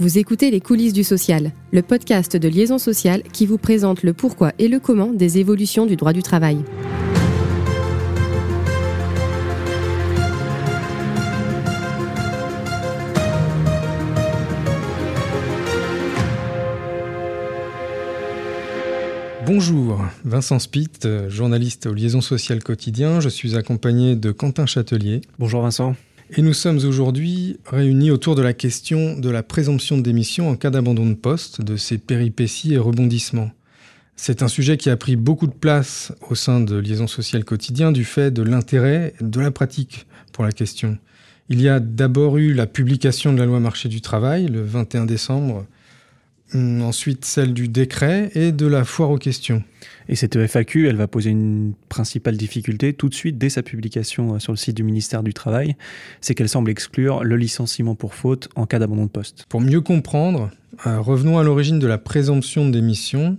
Vous écoutez Les coulisses du social, le podcast de Liaison sociale qui vous présente le pourquoi et le comment des évolutions du droit du travail. Bonjour, Vincent Spitt, journaliste au Liaison sociale quotidien. Je suis accompagné de Quentin Châtelier. Bonjour Vincent. Et nous sommes aujourd'hui réunis autour de la question de la présomption de démission en cas d'abandon de poste, de ses péripéties et rebondissements. C'est un sujet qui a pris beaucoup de place au sein de Liaison sociale quotidien du fait de l'intérêt de la pratique pour la question. Il y a d'abord eu la publication de la loi marché du travail le 21 décembre ensuite celle du décret et de la foire aux questions. Et cette FAQ, elle va poser une principale difficulté tout de suite dès sa publication euh, sur le site du ministère du Travail, c'est qu'elle semble exclure le licenciement pour faute en cas d'abandon de poste. Pour mieux comprendre, euh, revenons à l'origine de la présomption de démission.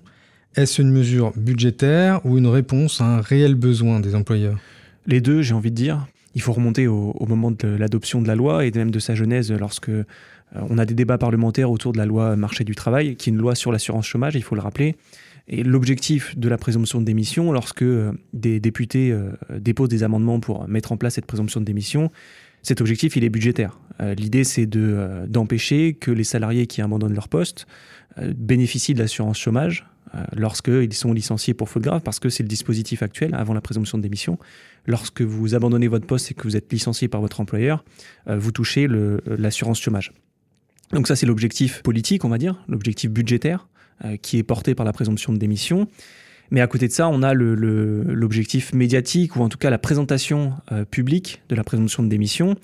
Est-ce une mesure budgétaire ou une réponse à un réel besoin des employeurs? Les deux, j'ai envie de dire. Il faut remonter au, au moment de l'adoption de la loi et même de sa genèse lorsque on a des débats parlementaires autour de la loi marché du travail, qui est une loi sur l'assurance chômage, il faut le rappeler. Et l'objectif de la présomption de démission, lorsque euh, des députés euh, déposent des amendements pour mettre en place cette présomption de démission, cet objectif, il est budgétaire. L'idée, c'est de, d'empêcher que les salariés qui abandonnent leur poste bénéficient de l'assurance chômage lorsqu'ils sont licenciés pour faute grave, parce que c'est le dispositif actuel avant la présomption de démission. Lorsque vous abandonnez votre poste et que vous êtes licencié par votre employeur, vous touchez l'assurance chômage. Donc ça, c'est l'objectif politique, on va dire, l'objectif budgétaire euh, qui est porté par la présomption de démission. Mais à côté de ça, on a l'objectif médiatique, ou en tout cas la présentation euh, publique de la présomption de démission,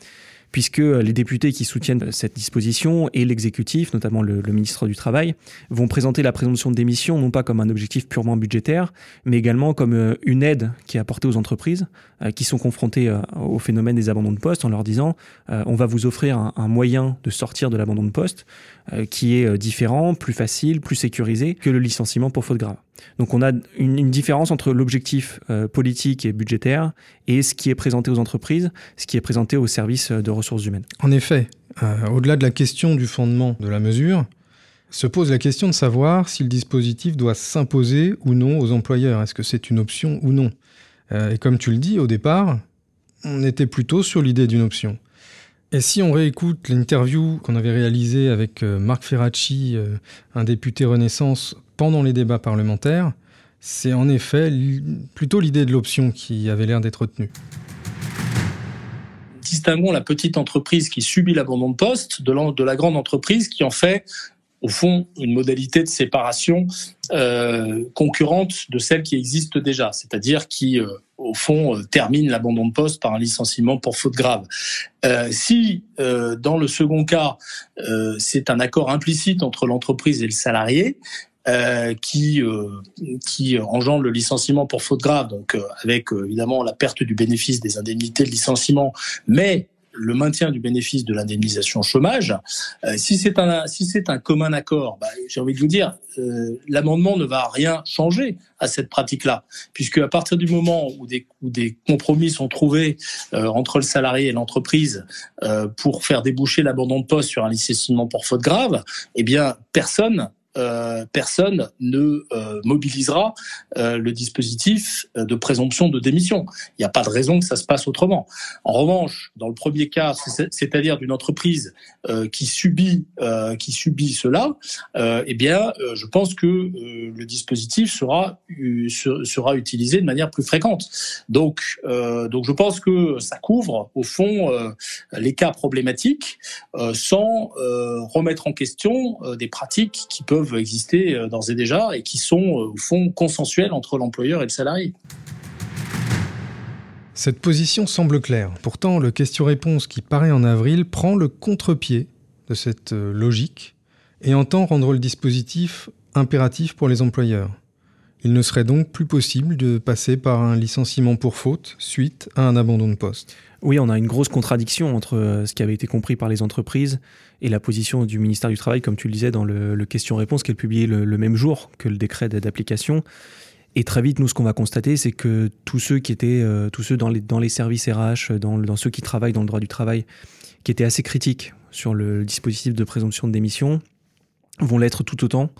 puisque les députés qui soutiennent cette disposition et l'exécutif, notamment le, ministre du Travail, vont présenter la présomption de démission non pas comme un objectif purement budgétaire, mais également comme euh, une aide qui est apportée aux entreprises euh, qui sont confrontées euh, au phénomène des abandons de poste en leur disant on va vous offrir un moyen de sortir de l'abandon de poste qui est différent, plus facile, plus sécurisé que le licenciement pour faute grave. Donc on a une, différence entre l'objectif euh, politique et budgétaire et ce qui est présenté aux entreprises, ce qui est présenté aux services de ressources humaines. En effet, euh, au-delà de la question du fondement de la mesure, se pose la question de savoir si le dispositif doit s'imposer ou non aux employeurs. Est-ce que c'est une option ou non? Euh, Et comme tu le dis, au départ, on était plutôt sur l'idée d'une option. Et si on réécoute l'interview qu'on avait réalisée avec Marc Ferracci, un député Renaissance, pendant les débats parlementaires, c'est en effet plutôt l'idée de l'option qui avait l'air d'être retenue. Distinguons la petite entreprise qui subit l'abandon de poste de la grande entreprise qui en fait au fond, une modalité de séparation euh, concurrente de celle qui existe déjà, c'est-à-dire qui, euh, au fond, euh, termine l'abandon de poste par un licenciement pour faute grave. si, dans le second cas, c'est un accord implicite entre l'entreprise et le salarié, qui engendre le licenciement pour faute grave, donc avec évidemment la perte du bénéfice des indemnités de licenciement, mais le maintien du bénéfice de l'indemnisation chômage. si c'est un si c'est un commun accord, bah, j'ai envie de vous dire, l'amendement ne va rien changer à cette pratique-là, puisque à partir du moment où des, où des compromis sont trouvés entre le salarié et l'entreprise pour faire déboucher l'abandon de poste sur un licenciement pour faute grave, eh bien personne euh, personne ne euh, mobilisera euh, le dispositif de présomption de démission. Il n'y a pas de raison que ça se passe autrement. En revanche, dans le premier cas, c'est-à-dire d'une entreprise qui subit qui subit cela, eh bien, je pense que le dispositif sera sera utilisé de manière plus fréquente. Donc, donc, je pense que ça couvre au fond les cas problématiques sans remettre en question des pratiques qui peuvent exister euh, d'ores et déjà et qui sont euh, au fond consensuels entre l'employeur et le salarié. Cette position semble claire. Pourtant, le question-réponse qui paraît en avril prend le contre-pied de cette euh, logique et entend rendre le dispositif impératif pour les employeurs. Il ne serait donc plus possible de passer par un licenciement pour faute suite à un abandon de poste. Oui, on a une grosse contradiction entre euh, ce qui avait été compris par les entreprises et la position du ministère du Travail, comme tu le disais dans le, question-réponse qui est publié le, même jour que le décret d'application. Et très vite, nous, ce qu'on va constater, c'est que tous ceux qui étaient, euh, tous ceux dans les, services RH, dans, dans ceux qui travaillent dans le droit du travail, qui étaient assez critiques sur le dispositif de présomption de démission vont l'être tout autant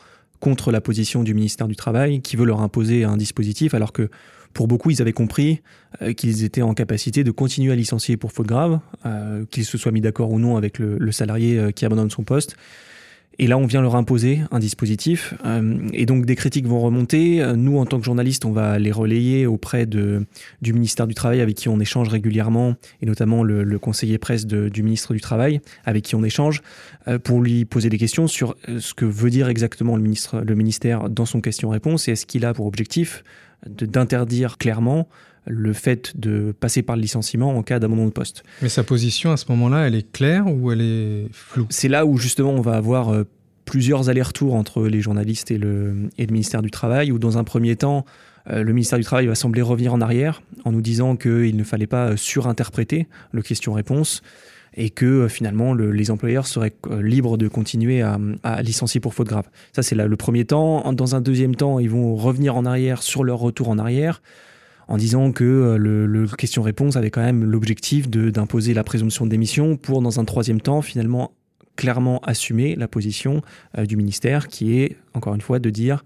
contre la position du ministère du Travail qui veut leur imposer un dispositif alors que pour beaucoup, ils avaient compris euh, qu'ils étaient en capacité de continuer à licencier pour faute grave, euh, qu'ils se soient mis d'accord ou non avec le, salarié euh, qui abandonne son poste. Et là, on vient leur imposer un dispositif. et donc, des critiques vont remonter. Nous, en tant que journalistes, on va les relayer auprès du ministère du Travail, avec qui on échange régulièrement, et notamment le, conseiller presse du ministre du Travail, avec qui on échange, pour lui poser des questions sur ce que veut dire exactement le, le ministère dans son question-réponse, et est-ce qu'il a pour objectif d'interdire clairement le fait de passer par le licenciement en cas d'abandon de poste. Mais sa position à ce moment-là, elle est claire ou elle est floue? C'est là où justement on va avoir euh, plusieurs allers-retours entre les journalistes et le, et le ministère du Travail, où dans un premier temps, euh, le ministère du Travail va sembler revenir en arrière en nous disant qu'il ne fallait pas surinterpréter le question-réponse et que euh, finalement les employeurs seraient euh, libres de continuer à, licencier pour faute grave. Ça, c'est le premier temps. Dans un deuxième temps, ils vont revenir en arrière sur leur retour en arrière en disant que euh, le, question-réponse avait quand même l'objectif d'imposer la présomption de démission pour, dans un troisième temps, finalement clairement assumer la position du ministère qui est, encore une fois, de dire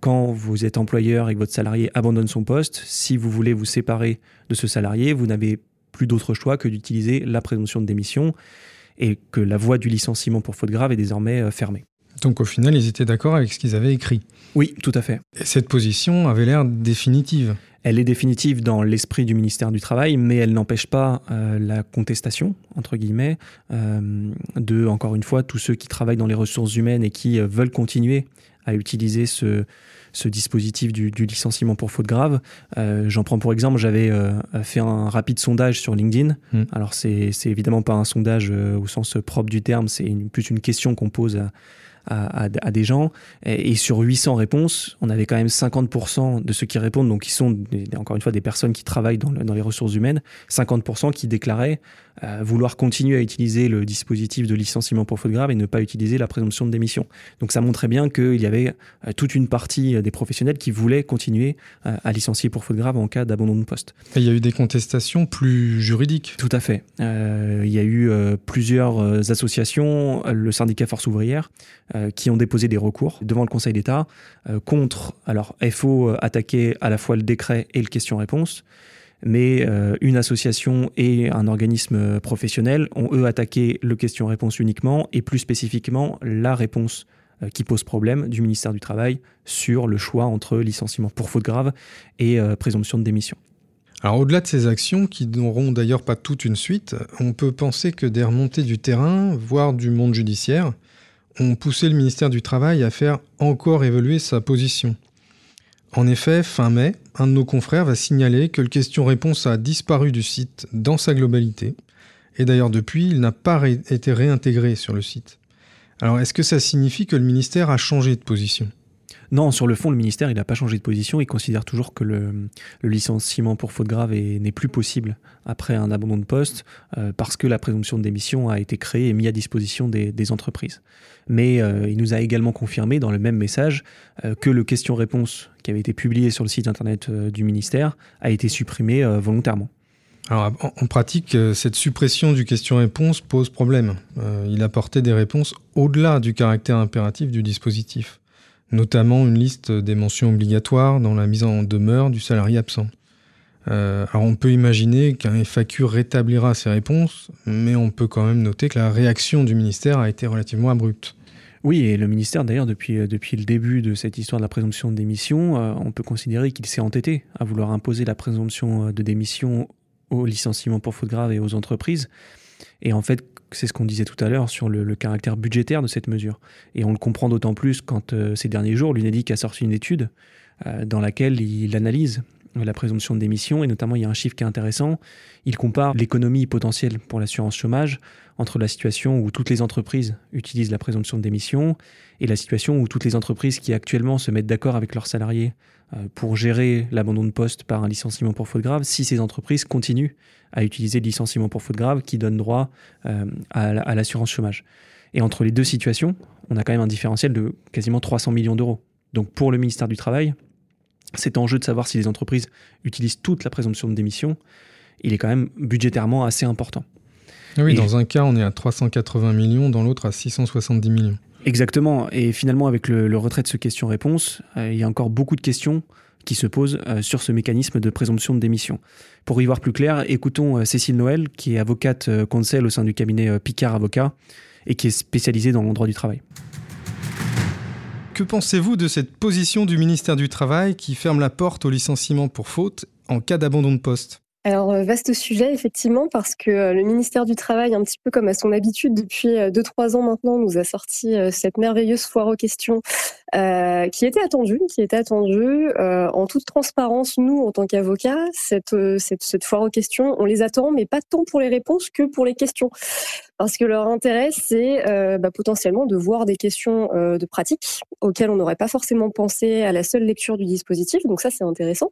quand vous êtes employeur et que votre salarié abandonne son poste, si vous voulez vous séparer de ce salarié, vous n'avez plus d'autre choix que d'utiliser la présomption de démission et que la voie du licenciement pour faute grave est désormais euh, fermée. Donc au final, ils étaient d'accord avec ce qu'ils avaient écrit. Oui, tout à fait. Et cette position avait l'air définitive. Elle est définitive dans l'esprit du ministère du Travail, mais elle n'empêche pas euh, la contestation, entre guillemets, euh, de, encore une fois, tous ceux qui travaillent dans les ressources humaines et qui veulent continuer à utiliser ce, ce dispositif du, licenciement pour faute grave. Euh, j'en prends pour exemple, j'avais euh, fait un rapide sondage sur LinkedIn. Hmm. Alors c'est évidemment pas un sondage euh, au sens propre du terme, c'est plus une question qu'on pose à, à, des gens. Et, sur 800 réponses, on avait quand même 50% de ceux qui répondent, donc qui sont encore une fois des personnes qui travaillent dans, dans les ressources humaines, 50% qui déclaraient euh, vouloir continuer à utiliser le dispositif de licenciement pour faute grave et ne pas utiliser la présomption de démission. Donc ça montrait bien qu'il y avait euh, toute une partie euh, des professionnels qui voulaient continuer à licencier pour faute grave en cas d'abandon de poste. Et il y a eu des contestations plus juridiques Tout à fait. il y a eu plusieurs associations, le syndicat Force ouvrière, qui ont déposé des recours devant le Conseil d'État contre, alors FO attaquer à la fois le décret et le question-réponse, mais euh, une association et un organisme professionnel ont eux attaqué le question-réponse uniquement et plus spécifiquement la réponse euh, qui pose problème du ministère du Travail sur le choix entre licenciement pour faute grave et euh, présomption de démission. Alors au-delà de ces actions, qui n'auront d'ailleurs pas toute une suite, on peut penser que des remontées du terrain, voire du monde judiciaire, ont poussé le ministère du Travail à faire encore évoluer sa position. En effet, fin mai, un de nos confrères va signaler que le question-réponse a disparu du site dans sa globalité. Et d'ailleurs, depuis, il n'a pas été réintégré sur le site. Alors, est-ce que ça signifie que le ministère a changé de position? Non, sur le fond, le ministère n'a pas changé de position. Il considère toujours que le, licenciement pour faute grave n'est plus possible après un abandon de poste euh, parce que la présomption de démission a été créée et mise à disposition des, entreprises. Mais euh, il nous a également confirmé dans le même message euh, que le question-réponse qui avait été publié sur le site internet du ministère a été supprimé volontairement. Alors, en pratique, cette suppression du question-réponse pose problème. il apportait des réponses au-delà du caractère impératif du dispositif notamment une liste des mentions obligatoires dans la mise en demeure du salarié absent. Euh, alors on peut imaginer qu'un FAQ rétablira ces réponses, mais on peut quand même noter que la réaction du ministère a été relativement abrupte. Oui, et le ministère, d'ailleurs, depuis, euh, depuis le début de cette histoire de la présomption de démission, euh, on peut considérer qu'il s'est entêté à vouloir imposer la présomption de démission aux licenciements pour faute grave et aux entreprises. Et en fait, c'est ce qu'on disait tout à l'heure sur le, caractère budgétaire de cette mesure. Et on le comprend d'autant plus quand euh, ces derniers jours, l'UNEDIC a sorti une étude euh, dans laquelle il analyse la présomption de démission, et notamment il y a un chiffre qui est intéressant, il compare l'économie potentielle pour l'assurance chômage entre la situation où toutes les entreprises utilisent la présomption de démission et la situation où toutes les entreprises qui actuellement se mettent d'accord avec leurs salariés euh, pour gérer l'abandon de poste par un licenciement pour faute grave, si ces entreprises continuent à utiliser le licenciement pour faute grave qui donne droit euh, à l'assurance chômage. Et entre les deux situations, on a quand même un différentiel de quasiment 300 millions d'euros. Donc pour le ministère du Travail, cet enjeu de savoir si les entreprises utilisent toute la présomption de démission, il est quand même budgétairement assez important. Ah oui, dans un cas, on est à 380 millions, dans l'autre à 670 millions. Exactement. Et finalement, avec le, retrait de ce question-réponse, il y a encore beaucoup de questions qui se posent sur ce mécanisme de présomption de démission. Pour y voir plus clair, écoutons Cécile Noël, qui est avocate conseil au sein du cabinet Picard Avocat et qui est spécialisée dans le droit du travail. Que pensez-vous de cette position du ministère du Travail qui ferme la porte au licenciement pour faute en cas d'abandon de poste? Alors, euh, vaste sujet, effectivement, parce que euh, le ministère du Travail, un petit peu comme à son habitude depuis 2-3 euh, ans maintenant, nous a sorti cette merveilleuse foire aux questions qui était attendue, qui était attendue en toute transparence. Nous, en tant qu'avocats, cette, cette, cette foire aux questions, on les attend, mais pas tant pour les réponses que pour les questions parce que leur intérêt, c'est euh, bah, potentiellement de voir des questions euh, de pratique auxquelles on n'aurait pas forcément pensé à la seule lecture du dispositif. Donc ça, c'est intéressant.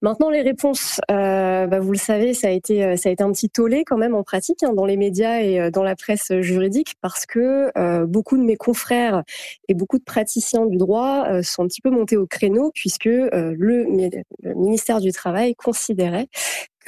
Maintenant, les réponses, euh, bah, vous le savez, ça a été un petit tollé quand même en pratique hein, dans les médias et dans la presse juridique parce que beaucoup de mes confrères et beaucoup de praticiens du droit sont un petit peu montés au créneau puisque le ministère du Travail considérait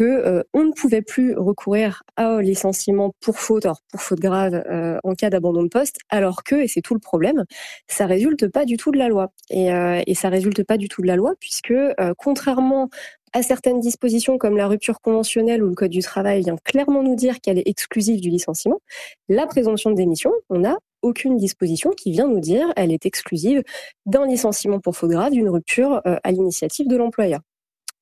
euh, on ne pouvait plus recourir au licenciement pour faute, alors pour faute grave euh, en cas d'abandon de poste, alors que, et c'est tout le problème, ça résulte pas du tout de la loi. Et, euh, et ça résulte pas du tout de la loi puisque contrairement à certaines dispositions comme la rupture conventionnelle ou le code du travail vient clairement nous dire qu'elle est exclusive du licenciement, la présomption de démission, on n'a aucune disposition qui vient nous dire elle est exclusive d'un licenciement pour faute grave, d'une rupture à l'initiative de l'employeur.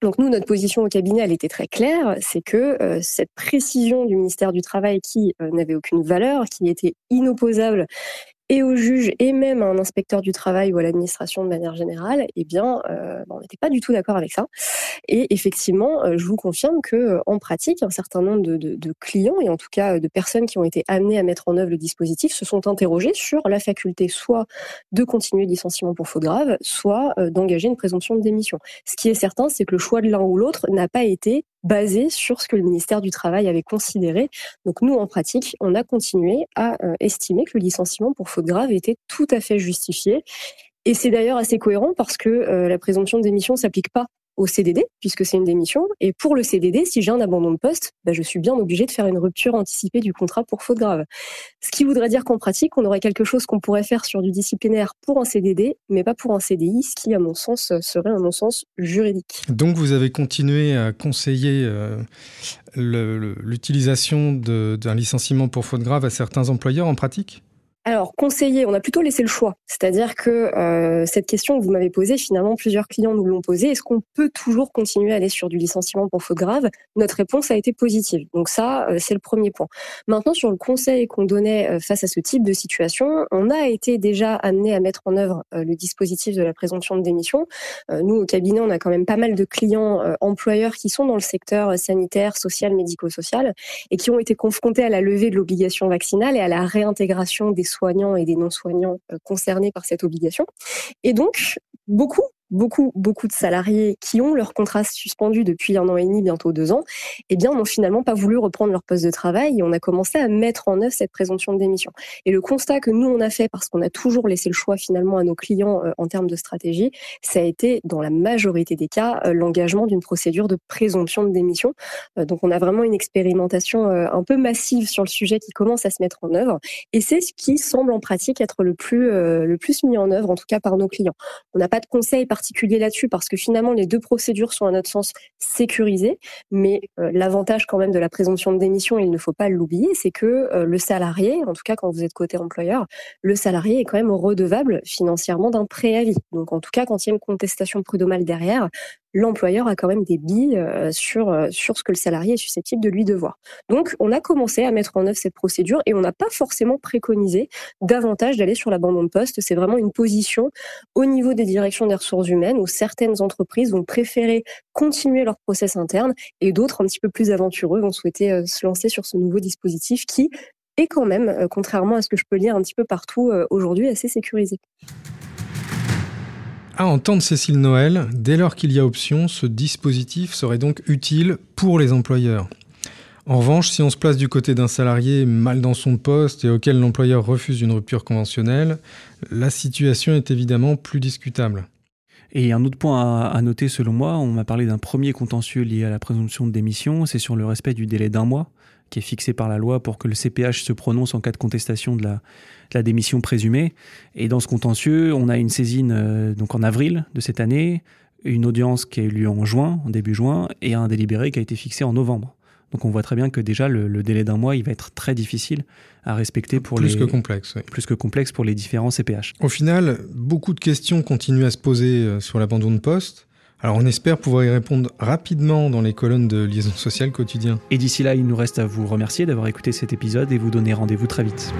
Donc nous, notre position au cabinet, elle était très claire, c'est que euh, cette précision du ministère du Travail qui euh, n'avait aucune valeur, qui était inopposable et au juge et même à un inspecteur du travail ou à l'administration de manière générale, eh bien, euh, on n'était pas du tout d'accord avec ça. Et effectivement, euh, je vous confirme que euh, en pratique, un certain nombre de, clients et en tout cas de personnes qui ont été amenées à mettre en œuvre le dispositif se sont interrogés sur la faculté soit de continuer le licenciement pour faute grave, soit d'engager une présomption de démission. Ce qui est certain, c'est que le choix de l'un ou l'autre n'a pas été basé sur ce que le ministère du Travail avait considéré. Donc nous, en pratique, on a continué à estimer que le licenciement pour faute grave était tout à fait justifié. Et c'est d'ailleurs assez cohérent parce que euh, la présomption de démission s'applique pas au CDD, puisque c'est une démission. Et pour le CDD, si j'ai un abandon de poste, bah, je suis bien obligé de faire une rupture anticipée du contrat pour faute grave. Ce qui voudrait dire qu'en pratique, on aurait quelque chose qu'on pourrait faire sur du disciplinaire pour un CDD, mais pas pour un CDI, ce qui, à mon sens, serait un non-sens juridique. Donc vous avez continué à conseiller euh, l'utilisation d'un licenciement pour faute grave à certains employeurs en pratique? Alors, conseiller, on a plutôt laissé le choix. C'est-à-dire que euh, cette question que vous m'avez posée, finalement, plusieurs clients nous l'ont posée. Est-ce qu'on peut toujours continuer à aller sur du licenciement pour faute grave? Notre réponse a été positive. Donc ça, euh, c'est le premier point. Maintenant, sur le conseil qu'on donnait euh, face à ce type de situation, on a été déjà amené à mettre en œuvre le dispositif de la présomption de démission. nous, au cabinet, on a quand même pas mal de clients employeurs qui sont dans le secteur sanitaire, social, médico-social et qui ont été confrontés à la levée de l'obligation vaccinale et à la réintégration des soignants et des non-soignants euh, concernés par cette obligation. Et donc, beaucoup beaucoup, beaucoup de salariés qui ont leur contrat suspendu depuis un an et demi, bientôt deux ans, eh bien, n'ont finalement pas voulu reprendre leur poste de travail et on a commencé à mettre en œuvre cette présomption de démission. Et le constat que nous, on a fait, parce qu'on a toujours laissé le choix finalement à nos clients euh, en termes de stratégie, ça a été, dans la majorité des cas, euh, l'engagement d'une procédure de présomption de démission. Euh, donc, on a vraiment une expérimentation un peu massive sur le sujet qui commence à se mettre en œuvre et c'est ce qui semble en pratique être le plus, le plus mis en œuvre, en tout cas par nos clients. On n'a pas de conseils par particulier là-dessus parce que finalement les deux procédures sont à notre sens sécurisées, mais euh, l'avantage quand même de la présomption de démission, il ne faut pas l'oublier, c'est que euh, le salarié, en tout cas quand vous êtes côté employeur, le salarié est quand même redevable financièrement d'un préavis. Donc en tout cas quand il y a une contestation prud'homale derrière, l'employeur a quand même des billes euh, sur, euh, sur ce que le salarié est susceptible de lui devoir. Donc, on a commencé à mettre en œuvre cette procédure et on n'a pas forcément préconisé davantage d'aller sur l'abandon de poste. C'est vraiment une position au niveau des directions des ressources humaines où certaines entreprises vont préférer continuer leur process interne et d'autres un petit peu plus aventureux vont souhaiter euh, se lancer sur ce nouveau dispositif qui est quand même, contrairement à ce que je peux lire un petit peu partout aujourd'hui, assez sécurisé. À entendre Cécile Noël, dès lors qu'il y a option, ce dispositif serait donc utile pour les employeurs. En revanche, si on se place du côté d'un salarié mal dans son poste et auquel l'employeur refuse une rupture conventionnelle, la situation est évidemment plus discutable. Et un autre point à, noter selon moi, on m'a parlé d'un premier contentieux lié à la présomption de démission, c'est sur le respect du délai d'un mois qui est fixé par la loi pour que le CPH se prononce en cas de contestation de la, la démission présumée. Et dans ce contentieux, on a une saisine euh, donc en avril de cette année, une audience qui a eu lieu en juin, en début juin, et un délibéré qui a été fixé en novembre. Donc on voit très bien que déjà le, délai d'un mois, il va être très difficile à respecter pour plus les que complexe, plus que complexe pour les différents CPH. Au final, beaucoup de questions continuent à se poser euh, sur l'abandon de poste. Alors on espère pouvoir y répondre rapidement dans les colonnes de liaison sociale quotidien. Et d'ici là, il nous reste à vous remercier d'avoir écouté cet épisode et vous donner rendez-vous très vite.